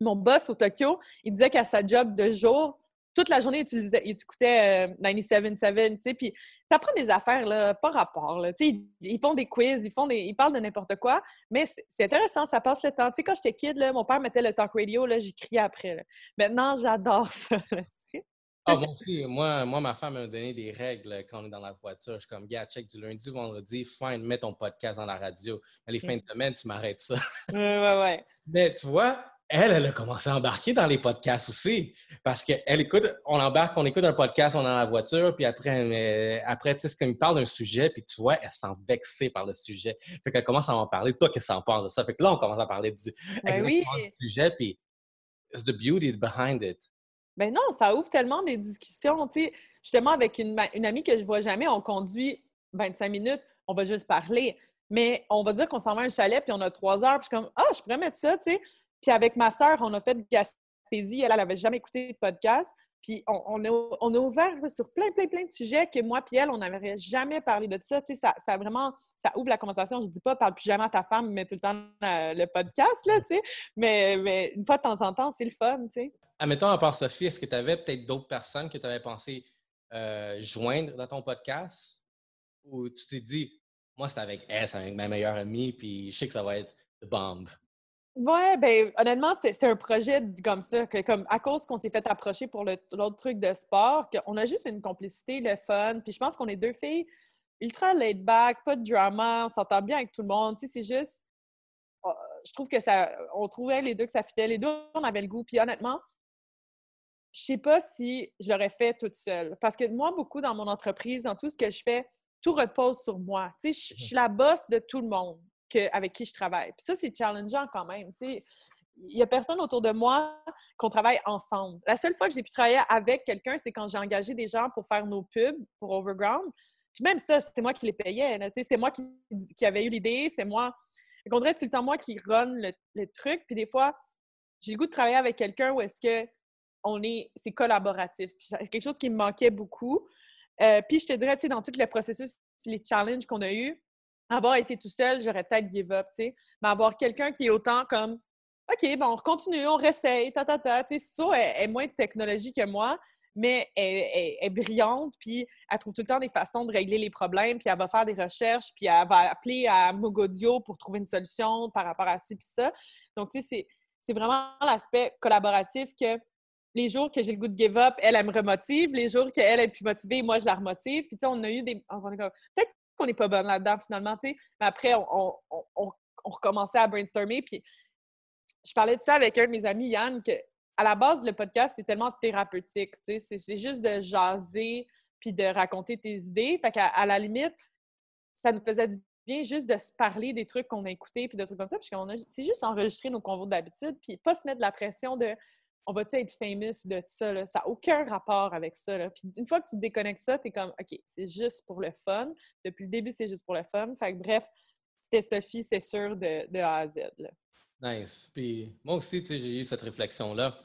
mon boss au Tokyo, il disait qu'à sa job de jour, toute la journée, il, écoutait euh, 97.7, tu sais, puis t'apprends des affaires, là, pas rapport, là, tu sais, ils, font des quiz, ils, font des, ils parlent de n'importe quoi, mais c'est intéressant, ça passe le temps. Tu sais, quand j'étais kid, là, mon père mettait le talk radio, là, j'y criais après. Maintenant, j'adore ça, Ah, moi aussi, moi, moi, ma femme m'a donné des règles quand on est dans la voiture. Je suis comme, gars, check du lundi au vendredi, fine, mets ton podcast dans la radio. Mais les fins de semaine, tu m'arrêtes ça. ouais, ouais, ouais. Mais tu vois, elle, elle a commencé à embarquer dans les podcasts aussi. Parce qu'elle écoute, on embarque, on écoute un podcast, on est dans la voiture, puis après, après tu sais, comme il parle d'un sujet, puis tu vois, elle se sent vexée par le sujet. Fait qu'elle commence à en parler. Toi, qu'est-ce que en penses de ça? Fait que là, on commence à parler du, ben du sujet, puis it's the beauty behind it. Ben non, ça ouvre tellement des discussions. Tu sais, justement, avec une, une amie que je vois jamais, on conduit 25 minutes, on va juste parler. Mais on va dire qu'on s'en va à un chalet, puis on a trois heures, puis je suis comme, ah, je pourrais mettre ça, tu sais. Puis avec ma sœur, on a fait de Gaspésie. Elle, n'avait jamais écouté de podcast. Puis on, a, on, ouvert sur plein, plein, plein de sujets que moi puis elle, on n'avait jamais parlé de ça. Tu sais, ça, ça vraiment, ça ouvre la conversation. Je dis pas, parle plus jamais à ta femme, mais tout le temps euh, le podcast, là, tu sais. Mais, mais, une fois de temps en temps, c'est le fun, tu sais. Admettons, à part Sophie, est-ce que tu avais peut-être d'autres personnes que tu avais pensé euh, joindre dans ton podcast? Ou tu t'es dit, moi, c'est avec elle, c'est avec ma meilleure amie, puis je sais que ça va être the bomb. Ouais, ben honnêtement, c'était un projet comme ça, que comme à cause qu'on s'est fait approcher pour l'autre truc de sport, qu'on a juste une complicité, le fun, puis je pense qu'on est deux filles ultra laid back, pas de drama, on s'entend bien avec tout le monde, tu sais, c'est juste oh, je trouve que ça on trouvait les deux que ça fitait, les deux on avait le goût, puis honnêtement, je sais pas si je l'aurais fait toute seule parce que moi beaucoup dans mon entreprise, dans tout ce que je fais, tout repose sur moi. Tu sais, je suis la boss de tout le monde avec qui je travaille. Puis ça, c'est challengeant quand même. Il n'y a personne autour de moi qu'on travaille ensemble. La seule fois que j'ai pu travailler avec quelqu'un, c'est quand j'ai engagé des gens pour faire nos pubs pour Overground. Puis même ça, c'était moi qui les payais. C'était moi qui, qui avait eu l'idée, c'était moi. Le contraire, c'est tout le temps moi qui run le, truc. Puis des fois, j'ai le goût de travailler avec quelqu'un où est-ce que on est, c'est collaboratif. c'est quelque chose qui me manquait beaucoup. Euh, puis je te dirais, tu dans tout le processus, les challenges qu'on a eus, avoir été tout seul, j'aurais peut-être give up, tu sais. Mais avoir quelqu'un qui est autant comme OK, bon, on continue, on réessaye, ta, ta, ta. Tu sais, ça, elle, est moins de technologie que moi, mais elle, est brillante, puis elle trouve tout le temps des façons de régler les problèmes, puis elle va faire des recherches, puis elle va appeler à Mogodio pour trouver une solution par rapport à ci, puis ça. Donc, tu sais, c'est vraiment l'aspect collaboratif que les jours que j'ai le goût de give up, elle, elle me remotive. Les jours qu'elle est plus motivée, moi, je la remotive. Puis, tu sais, on a eu des. Qu'on n'est pas bonne là-dedans finalement, tu sais. Mais après, on, recommençait à brainstormer. Puis je parlais de ça avec un de mes amis, Yann, que à la base, le podcast, c'est tellement thérapeutique, tu sais. C'est juste de jaser puis de raconter tes idées. Fait qu'à à la limite, ça nous faisait du bien juste de se parler des trucs qu'on a écoutés puis de trucs comme ça. Puis c'est juste enregistrer nos convos d'habitude puis pas se mettre de la pression de on va-tu être famous de ça? Là? Ça n'a aucun rapport avec ça. Là. Puis une fois que tu déconnectes ça, tu es comme, OK, c'est juste pour le fun. Depuis le début, c'est juste pour le fun. Fait que bref, c'était Sophie, c'était sûr de, de, A à Z. Là. Nice. Puis moi aussi, j'ai eu cette réflexion-là.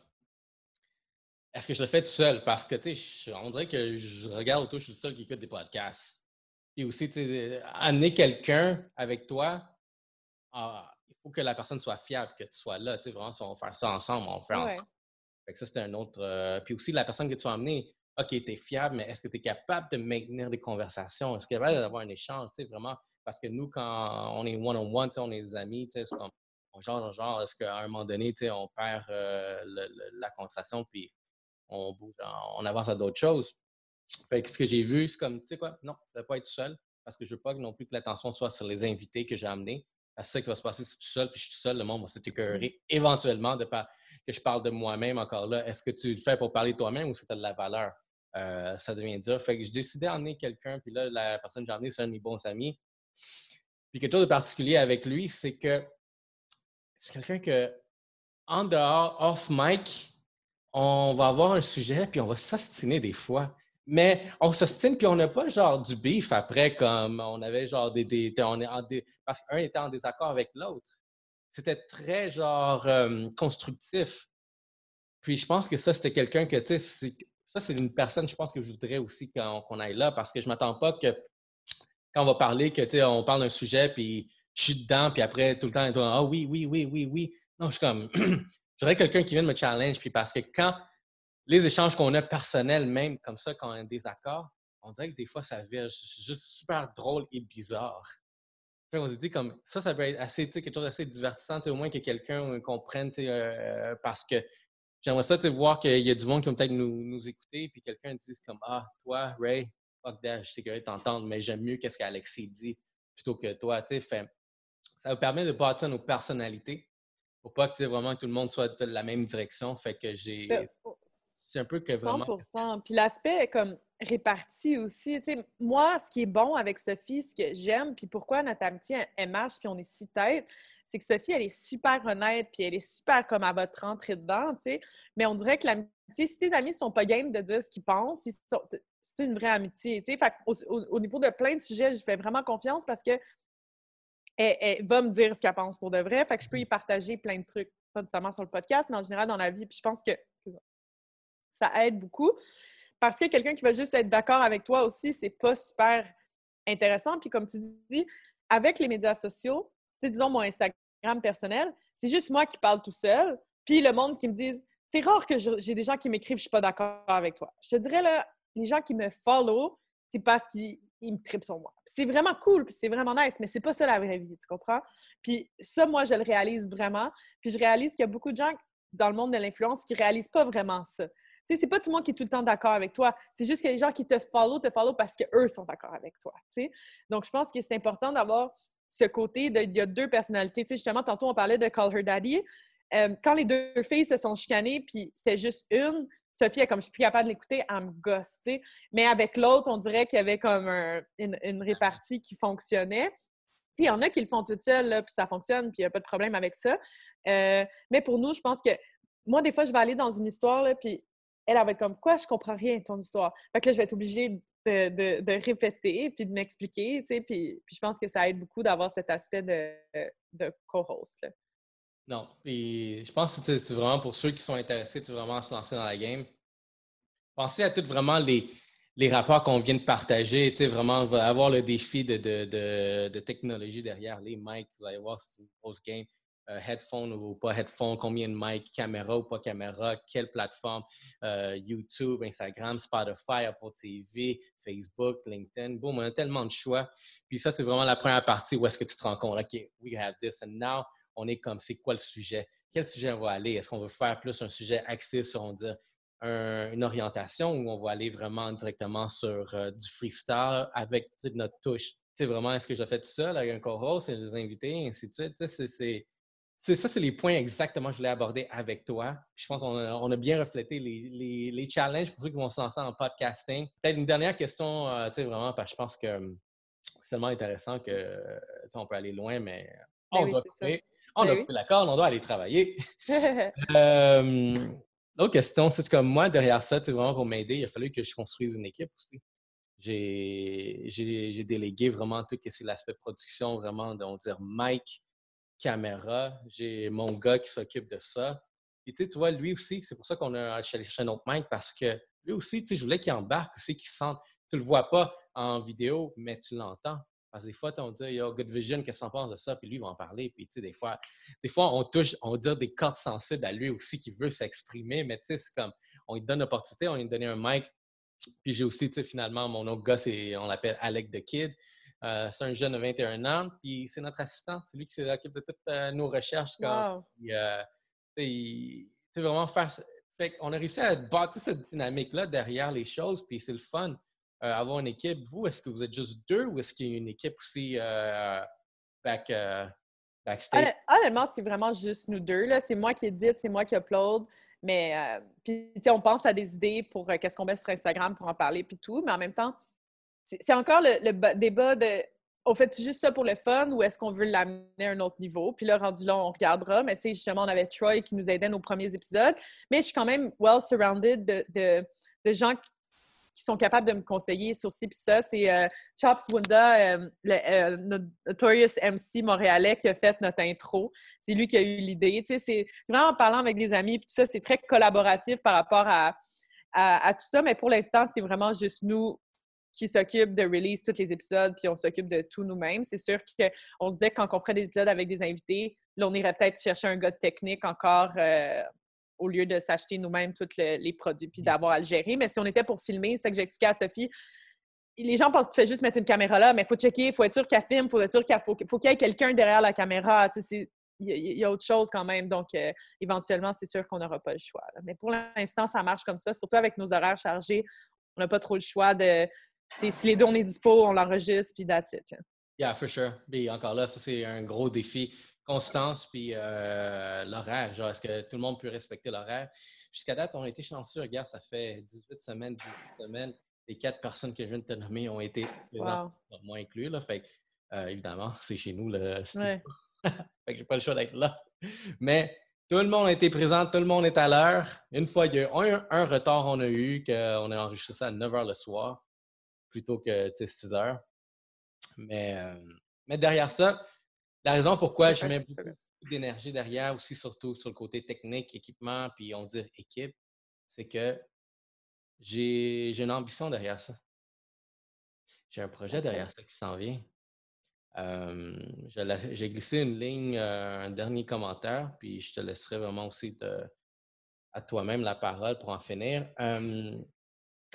Est-ce que je le fais tout seul? Parce que, tu sais, on dirait que je regarde autour, je suis le seul qui écoute des podcasts. Et aussi, tu sais, amener quelqu'un avec toi, ah, il faut que la personne soit fiable, que tu sois là. Tu sais, vraiment, on va faire ça ensemble, on va faire ensemble. Fait que ça, c'était un autre. Euh, puis aussi, la personne que tu vas amener, OK, tu es fiable, mais est-ce que tu es capable de maintenir des conversations? Est-ce que tu es capable d'avoir un échange? Tu sais, vraiment, parce que nous, quand on est one-on-one, on, est des amis, c'est comme, genre, genre, est-ce qu'à un moment donné, on perd euh, la conversation, puis on avance à d'autres choses? Fait que ce que j'ai vu, c'est comme, tu sais quoi, non, je ne vais pas être seul parce que je ne veux pas non plus que l'attention soit sur les invités que j'ai amenés. C'est ça qui va se passer si je suis seul, puis je suis seul, le monde va s'écœurer mmh. éventuellement de que je parle de moi-même encore là. Est-ce que tu le fais pour parler de toi-même ou que tu as de la valeur? Euh, ça devient dur. Fait que j'ai décidé d'emmener quelqu'un, puis là, la personne que j'ai emmenée, c'est un de mes bons amis. Puis quelque chose de particulier avec lui, c'est que c'est quelqu'un que, en dehors, off mic, on va avoir un sujet, puis on va s'ostiner des fois. Mais on s'ostine, puis on n'a pas genre du beef après, comme on avait genre des. des, on est en parce qu'un était en désaccord avec l'autre. C'était très genre euh, constructif. Puis je pense que ça, c'était quelqu'un que, tu sais, ça, c'est une personne, je pense, que je voudrais aussi qu'on aille là, parce que je m'attends pas que quand on va parler, que, tu sais, on parle d'un sujet, puis je suis dedans, puis après, tout le temps, ah oui, oui, oui, oui, oui. Non, je suis comme, j'aurais quelqu'un qui vient me challenge, puis parce que quand les échanges qu'on a personnels, même comme ça, quand on a un désaccord, on dirait que des fois, ça vient juste super drôle et bizarre. Puis on s'est dit comme ça, ça peut être assez, quelque chose d'assez divertissant, au moins que quelqu'un comprenne, euh, parce que j'aimerais ça voir qu'il y a du monde qui va peut-être nous, nous, écouter, puis quelqu'un dise comme Ah, toi, Ray, fuck that, je t'ai curieux de t'entendre, mais j'aime mieux qu'est-ce qu'Alexis dit plutôt que toi. Fait, ça vous permet de bâtir nos personnalités pour pas que vraiment tout le monde soit de la même direction. Fait que j'ai. C'est un peu que vraiment. 100 Puis l'aspect comme réparti aussi. Tu sais, moi, ce qui est bon avec Sophie, ce que j'aime, puis pourquoi notre amitié, elle marche, puis on est si tête, c'est que Sophie, elle est super honnête, puis elle est super comme va te rentrer dedans, tu sais. Mais on dirait que l'amitié, si tes amis ne sont pas game de dire ce qu'ils pensent, c'est une vraie amitié, tu sais. Fait au, au, niveau de plein de sujets, je fais vraiment confiance parce que elle, va me dire ce qu'elle pense pour de vrai. Fait que je peux y partager plein de trucs, pas nécessairement sur le podcast, mais en général dans la vie. Puis je pense que ça aide beaucoup. Parce que quelqu'un qui va juste être d'accord avec toi aussi, c'est pas super intéressant. Puis comme tu dis, avec les médias sociaux, disons mon Instagram personnel, c'est juste moi qui parle tout seul. Puis le monde qui me dit, c'est rare que j'ai des gens qui m'écrivent, je suis pas d'accord avec toi. Je te dirais, là, les gens qui me follow, c'est parce qu'ils me tripent sur moi. C'est vraiment cool, puis c'est vraiment nice, mais c'est pas ça la vraie vie, tu comprends? Puis ça, moi, je le réalise vraiment. Puis je réalise qu'il y a beaucoup de gens dans le monde de l'influence qui réalisent pas vraiment ça c'est pas tout le monde qui est tout le temps d'accord avec toi. C'est juste que les gens qui te follow, te follow parce qu'eux sont d'accord avec toi. sais. Donc, je pense que c'est important d'avoir ce côté de. Il y a deux personnalités. Tu sais, justement, tantôt, on parlait de Call Her Daddy. Euh, quand les deux filles se sont chicanées, puis c'était juste une, Sophie, elle, comme je suis plus capable de l'écouter, elle me gosse, tu. Mais avec l'autre, on dirait qu'il y avait comme une, répartie qui fonctionnait. Il y en a qui le font toutes seules, puis ça fonctionne, puis il n'y a pas de problème avec ça. Euh, mais pour nous, je pense que moi, des fois, je vais aller dans une histoire, puis elle, va être comme quoi, je comprends rien ton histoire. Là, je vais être obligée de, de, répéter puis de m'expliquer, tu sais, puis, puis, je pense que ça aide beaucoup d'avoir cet aspect de, de co-host. Non, je pense que c'est vraiment pour ceux qui sont intéressés, tu vraiment à se lancer dans la game. Pensez à tous vraiment les, les rapports qu'on vient de partager, tu sais, vraiment avoir le défi de, de, de, technologie derrière les mics, vous allez voir, c'est une grosse game. Euh, headphone ou pas headphone, combien de mic, caméra ou pas caméra, quelle plateforme, euh, YouTube, Instagram, Spotify, Apple TV, Facebook, LinkedIn. Boom, on a tellement de choix. Puis ça, c'est vraiment la première partie où est-ce que tu te rends compte, OK, we have this, and now, on est comme, c'est quoi le sujet? Quel sujet on va aller? Est-ce qu'on veut faire plus un sujet axé sur, on dire, une orientation ou on va aller vraiment directement sur euh, du freestyle avec notre touche? C'est vraiment, est-ce que je le fais tout seul avec un co-host des invités, ainsi de suite? C'est ça, c'est les points exactement que je voulais aborder avec toi. Je pense qu'on a, on a bien reflété les, les, challenges pour ceux qui vont se lancer en podcasting. Peut-être une dernière question, euh, tu sais, vraiment, parce que je pense que hum, c'est tellement intéressant que on peut aller loin, mais ben on doit couper. On ben a coupé la corde, on doit aller travailler. Hum, l'autre question, c'est comme moi, derrière ça, c'est vraiment pour m'aider, il a fallu que je construise une équipe aussi. J'ai délégué vraiment tout ce qui est l'aspect production, vraiment, on va dire mic, caméra. J'ai mon gars qui s'occupe de ça. Et tu vois, lui aussi, c'est pour ça qu'on a cherché un autre mic parce que lui aussi, tu je voulais qu'il embarque aussi, qu'il sente. Tu le vois pas en vidéo, mais tu l'entends. Parce que des fois, on dit, yo, Good Vision, qu'est-ce que tu penses de ça? Puis lui, il va en parler. Puis, tu sais, des fois, des fois, on touche, on dire des cordes sensibles à lui aussi qui veut s'exprimer. Mais, tu sais, c'est comme, on lui donne l'opportunité, on lui donne un mic. Puis j'ai aussi, tu sais, finalement, mon autre gars, on l'appelle Alec the Kid. Euh, c'est un jeune de 21 ans, puis c'est notre assistant. C'est lui qui s'occupe de toutes euh, nos recherches. Comme, euh, il, vraiment faire. Fait on a réussi à bâtir cette dynamique-là derrière les choses, puis c'est le fun. Euh, avoir une équipe. Vous, est-ce que vous êtes juste deux ou est-ce qu'il y a une équipe aussi euh, back, euh, backstage? Honnêtement, c'est vraiment juste nous deux. C'est moi qui édite, c'est moi qui upload. Mais puis, on pense à des idées pour qu'est-ce qu'on met sur Instagram pour en parler puis tout. Mais en même temps, c'est encore le, débat de on fait juste ça pour le fun ou est-ce qu'on veut l'amener à un autre niveau? Puis là, rendu là, on regardera. Mais tu sais, justement, on avait Troy qui nous aidait nos premiers épisodes. Mais je suis quand même well surrounded de, gens qui sont capables de me conseiller sur ci puis ça. C'est euh, Chops Wunda, euh, le euh, Notorious MC montréalais, qui a fait notre intro. C'est lui qui a eu l'idée. Tu sais, c'est vraiment en parlant avec des amis, puis tout ça, c'est très collaboratif par rapport à, à, tout ça. Mais pour l'instant, c'est vraiment juste nous qui s'occupent de release tous les épisodes, puis on s'occupe de tout nous-mêmes. C'est sûr qu'on se dit que quand on ferait des épisodes avec des invités, là, on irait peut-être chercher un gars de technique encore au lieu de s'acheter nous-mêmes tous les produits puis d'avoir à le gérer. Mais si on était pour filmer, c'est que j'expliquais à Sophie, les gens pensent que tu fais juste mettre une caméra là, mais il faut checker, il faut être sûr qu'elle filme, il faut être sûr qu'il faut, qu'il y ait quelqu'un derrière la caméra. il y, a autre chose quand même. Donc, euh, éventuellement, c'est sûr qu'on n'aura pas le choix. Mais pour l'instant, ça marche comme ça, surtout avec nos horaires chargés. On n'a pas trop le choix de. Si les deux, on est dispo, on l'enregistre, puis that's it. Yeah, for sure. Mais encore là, ça, c'est un gros défi constance puis euh, l'horaire. Genre, est-ce que tout le monde peut respecter l'horaire? Jusqu'à date, on a été chanceux. Regarde, ça fait 18 semaines, 18 semaines. Les quatre personnes que je viens de te nommer ont été présentes, moi inclus. Là. Fait euh, évidemment, c'est chez nous le fait que j'ai pas le choix d'être là. Mais tout le monde a été présent, tout le monde est à l'heure. Une fois, il y a eu un, retard on a eu, qu'on a enregistré ça à 9 h le soir plutôt que 6 h. Mais, euh, mais derrière ça, la raison pourquoi je mets beaucoup d'énergie derrière, aussi surtout sur le côté technique, équipement, puis on dit équipe, c'est que j'ai une ambition derrière ça. J'ai un projet derrière ça qui s'en vient. j'ai glissé une ligne, euh, un dernier commentaire, puis je te laisserai vraiment aussi à toi-même la parole pour en finir.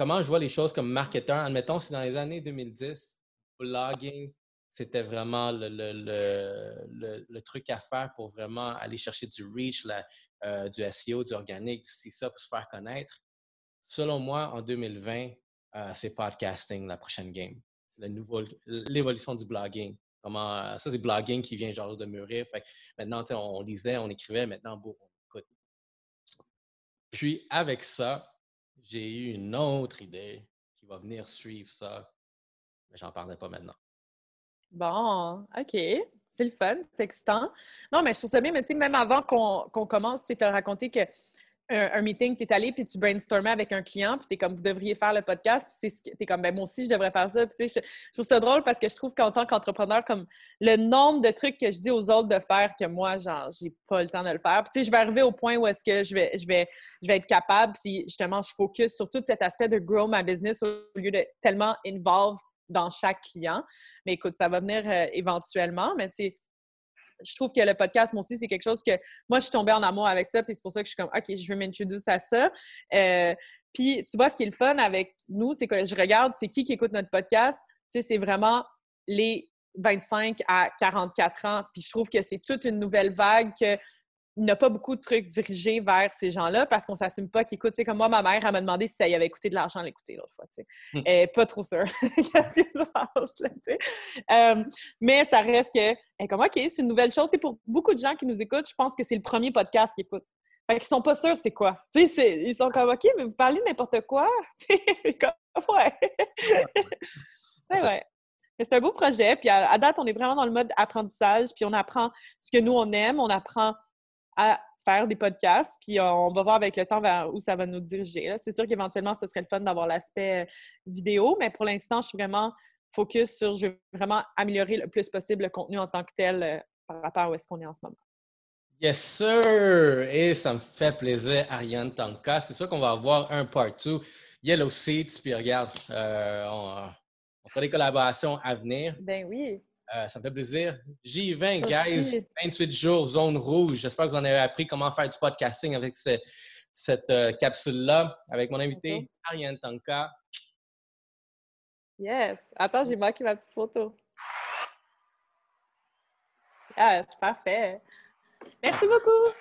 Comment je vois les choses comme marketeur? Admettons, si dans les années 2010, blogging, c'était vraiment le, truc à faire pour vraiment aller chercher du reach, euh, du SEO, du organique, du ça pour se faire connaître. Selon moi, en 2020, euh, c'est podcasting la prochaine game. C'est l'évolution du blogging. Comment, euh, ça, c'est blogging qui vient genre de mûrir. Fait maintenant, on, lisait, on écrivait, maintenant, on écoute. Puis, avec ça, j'ai eu une autre idée qui va venir suivre ça, mais j'en parlerai pas maintenant. Bon, OK. C'est le fun, c'est excitant. Non, mais je trouve ça bien, mais tu sais, même avant qu'on commence, tu as raconté que un, meeting, tu es allé puis tu brainstormais avec un client, puis tu es comme, vous devriez faire le podcast, puis tu es comme, ben moi aussi, je devrais faire ça. Puis sais, je, trouve ça drôle parce que je trouve qu'en tant qu'entrepreneur, comme le nombre de trucs que je dis aux autres de faire que moi, genre, j'ai pas le temps de le faire. Puis je vais arriver au point où est-ce que je vais, je, vais, je vais être capable, si justement, je focus sur tout cet aspect de grow ma business au lieu de tellement involve dans chaque client. Mais écoute, ça va venir euh, éventuellement, mais tu sais, je trouve que le podcast, moi aussi, c'est quelque chose que moi, je suis tombée en amour avec ça, puis c'est pour ça que je suis comme, OK, je veux m'introduire à ça. Euh, puis, tu vois, ce qui est le fun avec nous, c'est que je regarde, c'est qui qui écoute notre podcast. Tu sais, c'est vraiment les 25 à 44 ans. Puis, je trouve que c'est toute une nouvelle vague que il n'y a pas beaucoup de trucs dirigés vers ces gens-là parce qu'on ne s'assume pas qu'ils écoutent. comme moi, ma mère, elle m'a demandé si ça y avait coûté de l'argent à l'écouter l'autre fois. Hmm. Elle n'est pas trop sûre qu'est-ce qui se passe. Là, euh, mais ça reste que, elle comme, OK, c'est une nouvelle chose. pour beaucoup de gens qui nous écoutent, je pense que c'est le premier podcast qu'ils écoutent. Fait qu'ils sont pas sûrs c'est quoi. ils sont comme, OK, mais vous parlez de n'importe quoi? comme, ouais. ouais, ouais. C'est un beau projet. Puis à, date, on est vraiment dans le mode apprentissage. Puis on apprend ce que nous, on aime. On apprend à faire des podcasts, puis on va voir avec le temps vers où ça va nous diriger. C'est sûr qu'éventuellement, ce serait le fun d'avoir l'aspect vidéo, mais pour l'instant, je suis vraiment focus sur, je veux vraiment améliorer le plus possible le contenu en tant que tel par rapport à où est-ce qu'on est en ce moment. Yes, sir! Et ça me fait plaisir, Ariane Tanka. C'est sûr qu'on va avoir un part 2. Yellow Seats, puis regarde, euh, on, fera des collaborations à venir. Ben oui. Euh, ça me fait plaisir. J20, guys, 28 jours, zone rouge. J'espère que vous en avez appris comment faire du podcasting avec cette euh, capsule-là, avec mon invité, Ariane Tanka. Yes. Attends, j'ai marqué ma petite photo. Yes, parfait. Merci beaucoup.